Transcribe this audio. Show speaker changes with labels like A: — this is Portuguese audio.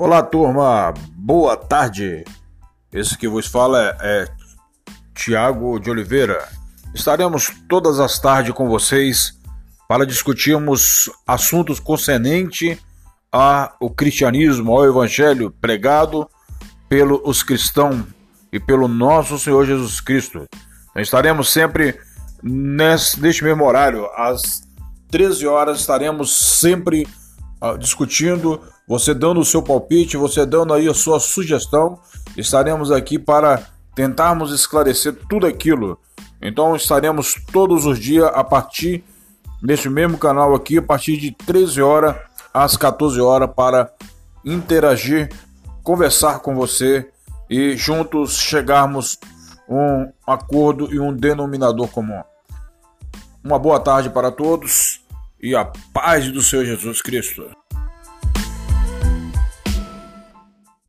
A: Olá, turma, boa tarde. Esse que vos fala é, é Tiago de Oliveira. Estaremos todas as tardes com vocês para discutirmos assuntos concernentes ao cristianismo, ao evangelho pregado pelos cristãos e pelo nosso Senhor Jesus Cristo. Então, estaremos sempre nesse, neste mesmo horário, às 13 horas, estaremos sempre uh, discutindo você dando o seu palpite, você dando aí a sua sugestão. Estaremos aqui para tentarmos esclarecer tudo aquilo. Então estaremos todos os dias a partir deste mesmo canal aqui, a partir de 13 horas às 14 horas para interagir, conversar com você e juntos chegarmos um acordo e um denominador comum. Uma boa tarde para todos e a paz do Senhor Jesus Cristo.